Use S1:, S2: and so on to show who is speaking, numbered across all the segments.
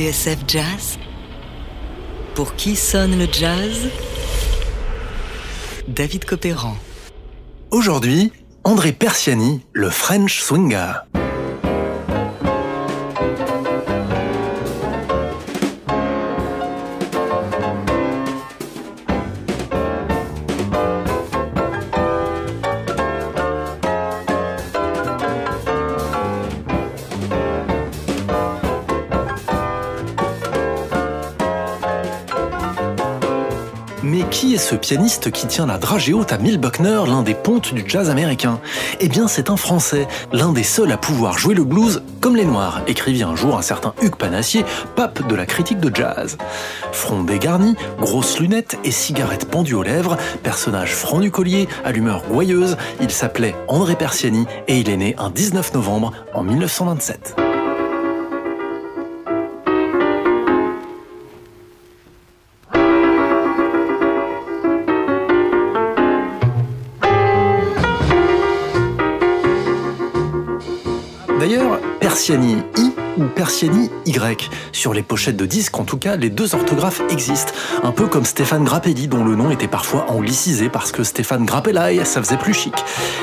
S1: TSF Jazz Pour qui sonne le jazz? David Copéran.
S2: Aujourd'hui, André Persiani, le French Swinger. Ce pianiste qui tient la dragée haute à Mil Buckner, l'un des pontes du jazz américain Eh bien, c'est un Français, l'un des seuls à pouvoir jouer le blues comme les Noirs, écrivit un jour un certain Hugues Panassier, pape de la critique de jazz. Front dégarni, grosses lunettes et cigarette pendue aux lèvres, personnage franc du collier, à l'humeur gouailleuse, il s'appelait André Persiani et il est né un 19 novembre en 1927. Persiani I ou Persiani Y. Sur les pochettes de disques, en tout cas, les deux orthographes existent. Un peu comme Stéphane Grappelli, dont le nom était parfois anglicisé parce que Stéphane Grappellai, ça faisait plus chic.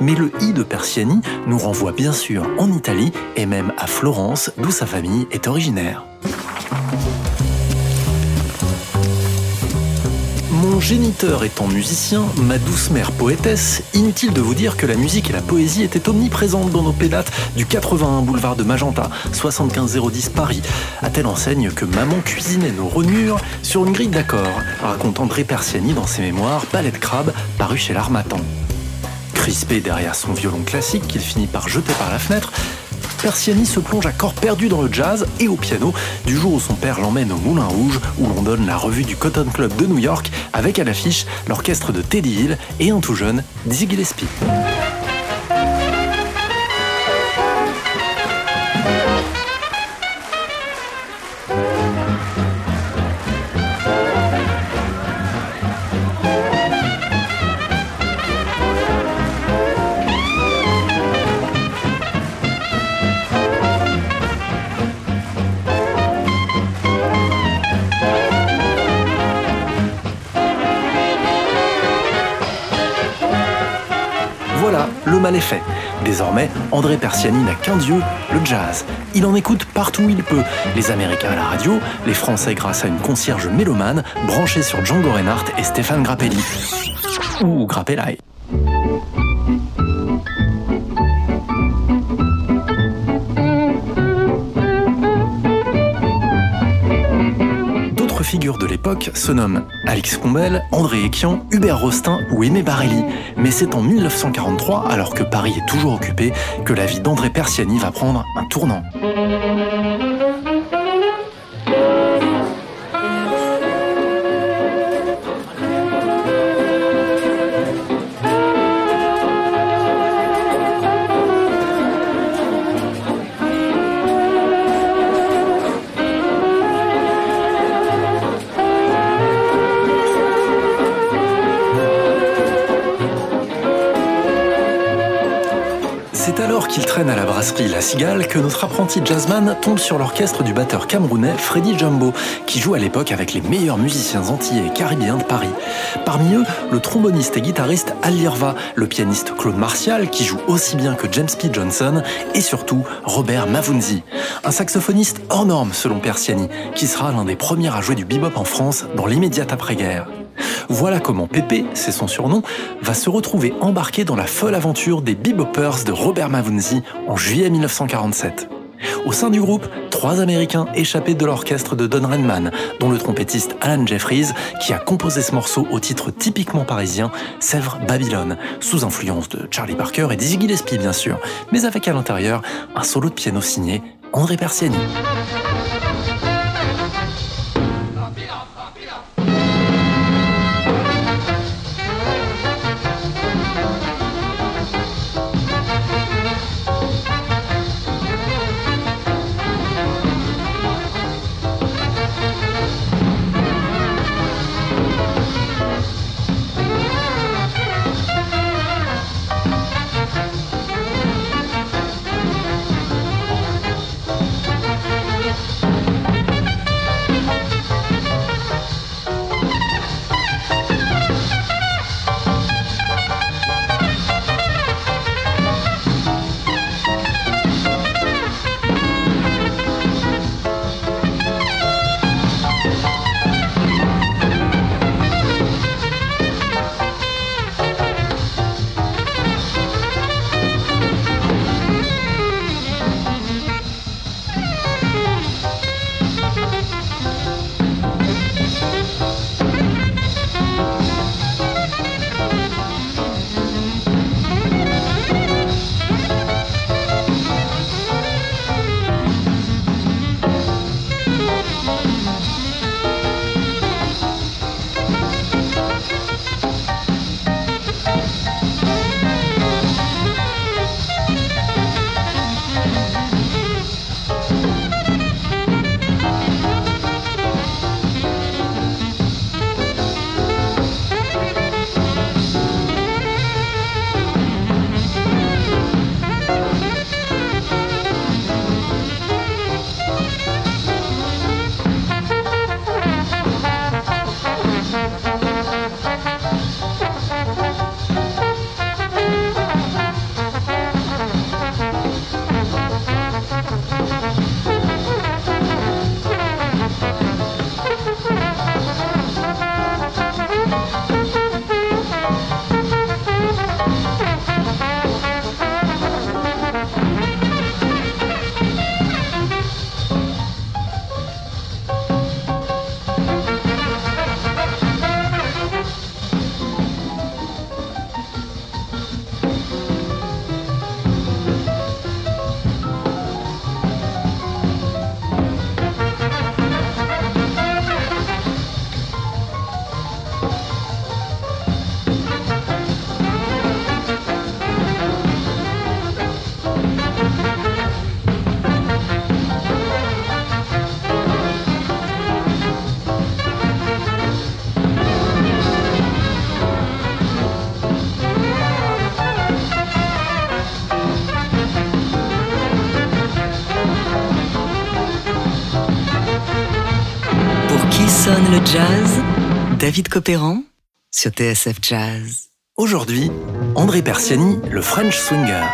S2: Mais le I de Persiani nous renvoie bien sûr en Italie et même à Florence, d'où sa famille est originaire. Mon géniteur étant musicien, ma douce mère poétesse, inutile de vous dire que la musique et la poésie étaient omniprésentes dans nos pédates du 81 boulevard de Magenta, 75010 Paris, à telle enseigne que maman cuisinait nos rognures sur une grille d'accords, raconte André Persiani dans ses mémoires Ballet de crabe, paru chez l'Armatan. Crispé derrière son violon classique qu'il finit par jeter par la fenêtre, Persiani se plonge à corps perdu dans le jazz et au piano du jour où son père l'emmène au Moulin Rouge où l'on donne la revue du Cotton Club de New York avec à l'affiche l'orchestre de Teddy Hill et un tout jeune Dizzy Gillespie. Mal est fait. Désormais, André Persiani n'a qu'un dieu, le jazz. Il en écoute partout où il peut. Les Américains à la radio, les Français grâce à une concierge mélomane branchée sur Django Reinhardt et Stéphane Grappelli. Ou Grappellai. Figures de l'époque se nomment Alix Combel, André Ekian, Hubert Rostin ou Aimé Barelli. Mais c'est en 1943, alors que Paris est toujours occupé, que la vie d'André Persiani va prendre un tournant. C'est alors qu'il traîne à la brasserie La Cigale que notre apprenti jazzman tombe sur l'orchestre du batteur camerounais Freddy Jumbo, qui joue à l'époque avec les meilleurs musiciens antillais et caribéens de Paris. Parmi eux, le tromboniste et guitariste Al Lirva, le pianiste Claude Martial, qui joue aussi bien que James P. Johnson, et surtout Robert Mavunzi, un saxophoniste hors norme selon Persiani, qui sera l'un des premiers à jouer du bebop en France dans l'immédiate après-guerre. Voilà comment Pépé, c'est son surnom, va se retrouver embarqué dans la folle aventure des bebopers de Robert Mavunzi en juillet 1947. Au sein du groupe, trois Américains échappés de l'orchestre de Don Redman, dont le trompettiste Alan Jeffries, qui a composé ce morceau au titre typiquement parisien, Sèvres Babylone, sous influence de Charlie Parker et Dizzy Gillespie bien sûr, mais avec à l'intérieur un solo de piano signé André Persiani.
S1: Jazz David Copéran sur TSF Jazz.
S2: Aujourd'hui, André Persiani, le French Swinger.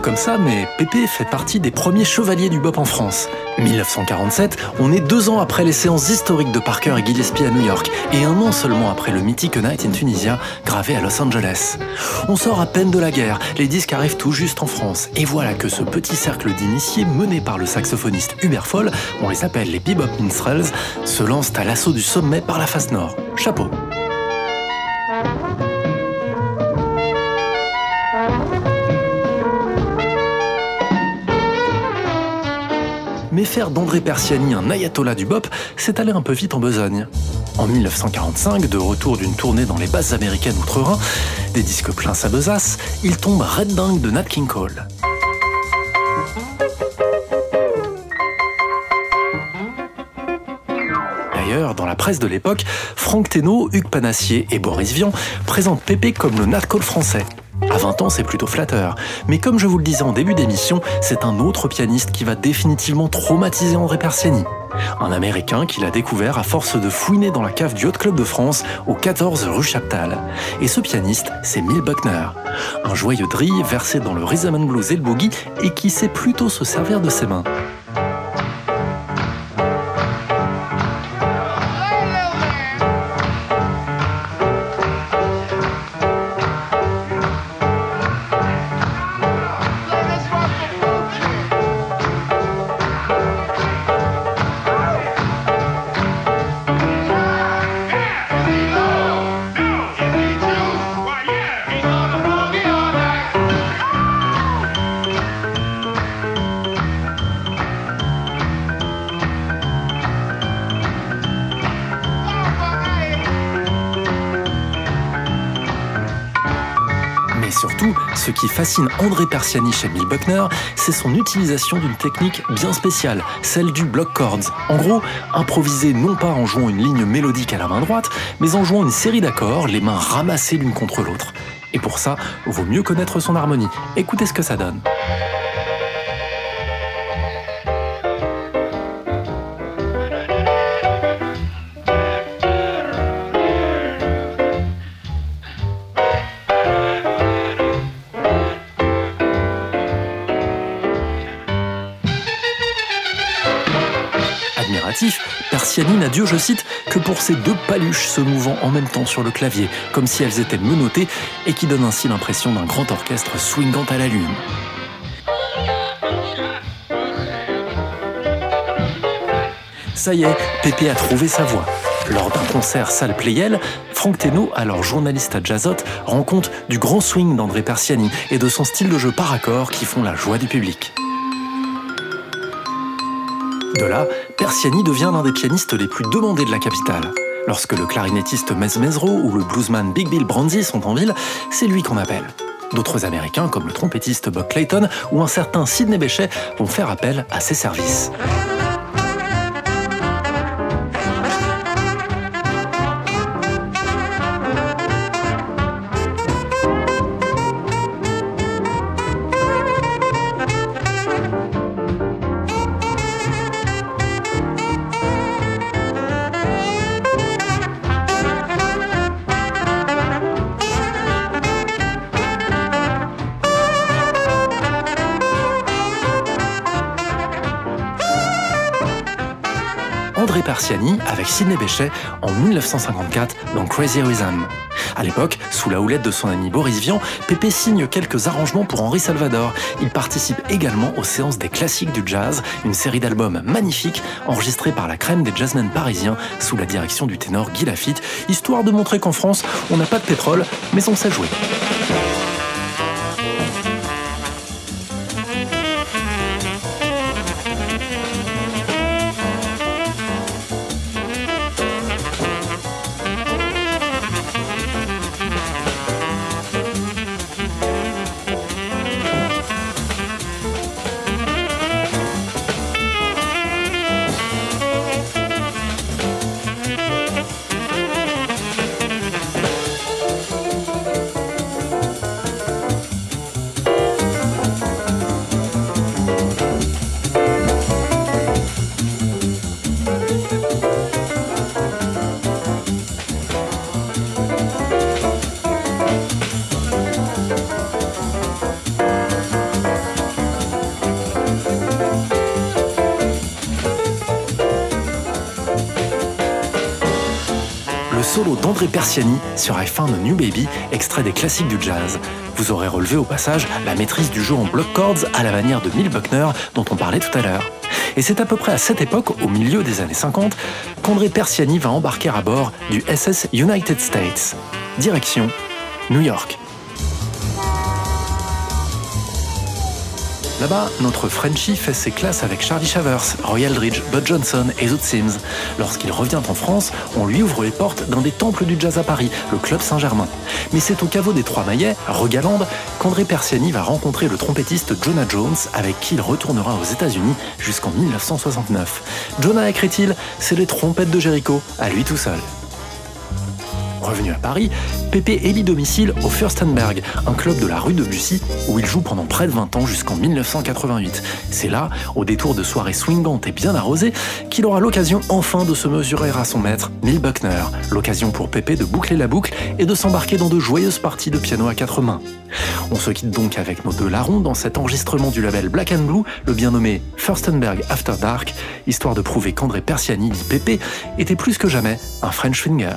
S2: Comme ça, mais Pépé fait partie des premiers chevaliers du bop en France. 1947, on est deux ans après les séances historiques de Parker et Gillespie à New York, et un an seulement après le mythique Night in Tunisia, gravé à Los Angeles. On sort à peine de la guerre, les disques arrivent tout juste en France, et voilà que ce petit cercle d'initiés mené par le saxophoniste Hubert Foll, on les appelle les Bebop Minstrels, se lance à l'assaut du sommet par la face nord. Chapeau Mais faire d'André Persiani un ayatollah du bop, c'est aller un peu vite en besogne. En 1945, de retour d'une tournée dans les bases américaines outre-Rhin, des disques pleins sa besace, il tombe Red Dingue de Nat King Cole. D'ailleurs, dans la presse de l'époque, Franck Thénault, Hugues Panassier et Boris Vian présentent Pépé comme le Nat Cole français. À 20 ans, c'est plutôt flatteur. Mais comme je vous le disais en début d'émission, c'est un autre pianiste qui va définitivement traumatiser André Persiani. Un Américain qu'il a découvert à force de fouiner dans la cave du Hot Club de France au 14 rue Chaptal. Et ce pianiste, c'est Mil Buckner. Un joyeux drill versé dans le rhythm and blues et le boogie et qui sait plutôt se servir de ses mains. Surtout, ce qui fascine André Persiani chez Bill Buckner, c'est son utilisation d'une technique bien spéciale, celle du block chords. En gros, improviser non pas en jouant une ligne mélodique à la main droite, mais en jouant une série d'accords, les mains ramassées l'une contre l'autre. Et pour ça, vaut mieux connaître son harmonie. Écoutez ce que ça donne. Persiani n'a Dieu, je cite, que pour ces deux paluches se mouvant en même temps sur le clavier, comme si elles étaient menottées, et qui donnent ainsi l'impression d'un grand orchestre swingant à la lune. Ça y est, Pépé a trouvé sa voix. Lors d'un concert salle Playel, Franck Thénault, alors journaliste à Jazzot, rend compte du grand swing d'André Persiani et de son style de jeu par accord qui font la joie du public. De là, Persiani devient l'un des pianistes les plus demandés de la capitale. Lorsque le clarinettiste Mez Mezro ou le bluesman Big Bill Bronzy sont en ville, c'est lui qu'on appelle. D'autres Américains, comme le trompettiste Buck Clayton ou un certain Sidney Bechet, vont faire appel à ses services. Avec Sidney Bechet en 1954 dans Crazy Rhythm. À l'époque, sous la houlette de son ami Boris Vian, Pépé signe quelques arrangements pour Henri Salvador. Il participe également aux séances des classiques du jazz, une série d'albums magnifiques enregistrés par la crème des jazzmen parisiens sous la direction du ténor Guy Lafitte, histoire de montrer qu'en France, on n'a pas de pétrole, mais on sait jouer. d'André Persiani sur I New Baby, extrait des classiques du jazz. Vous aurez relevé au passage la maîtrise du jeu en block chords à la manière de Neil Buckner dont on parlait tout à l'heure. Et c'est à peu près à cette époque, au milieu des années 50, qu'André Persiani va embarquer à bord du SS United States. Direction New York. Là-bas, notre Frenchie fait ses classes avec Charlie Shavers, Roy Eldridge, Bud Johnson et Zoot Sims. Lorsqu'il revient en France, on lui ouvre les portes d'un des temples du jazz à Paris, le Club Saint-Germain. Mais c'est au caveau des Trois Maillets, Rogaland, qu'André Persiani va rencontrer le trompettiste Jonah Jones, avec qui il retournera aux États-Unis jusqu'en 1969. Jonah, écrit-il, c'est les trompettes de Jericho, à lui tout seul. Revenu à Paris, Pépé élit domicile au Furstenberg, un club de la rue de Bussy, où il joue pendant près de 20 ans jusqu'en 1988. C'est là, au détour de soirées swingantes et bien arrosées, qu'il aura l'occasion enfin de se mesurer à son maître, Neil Buckner. L'occasion pour Pépé de boucler la boucle et de s'embarquer dans de joyeuses parties de piano à quatre mains. On se quitte donc avec nos deux larrons dans cet enregistrement du label Black and Blue, le bien nommé Furstenberg After Dark, histoire de prouver qu'André Persiani, dit Pépé, était plus que jamais un French finger.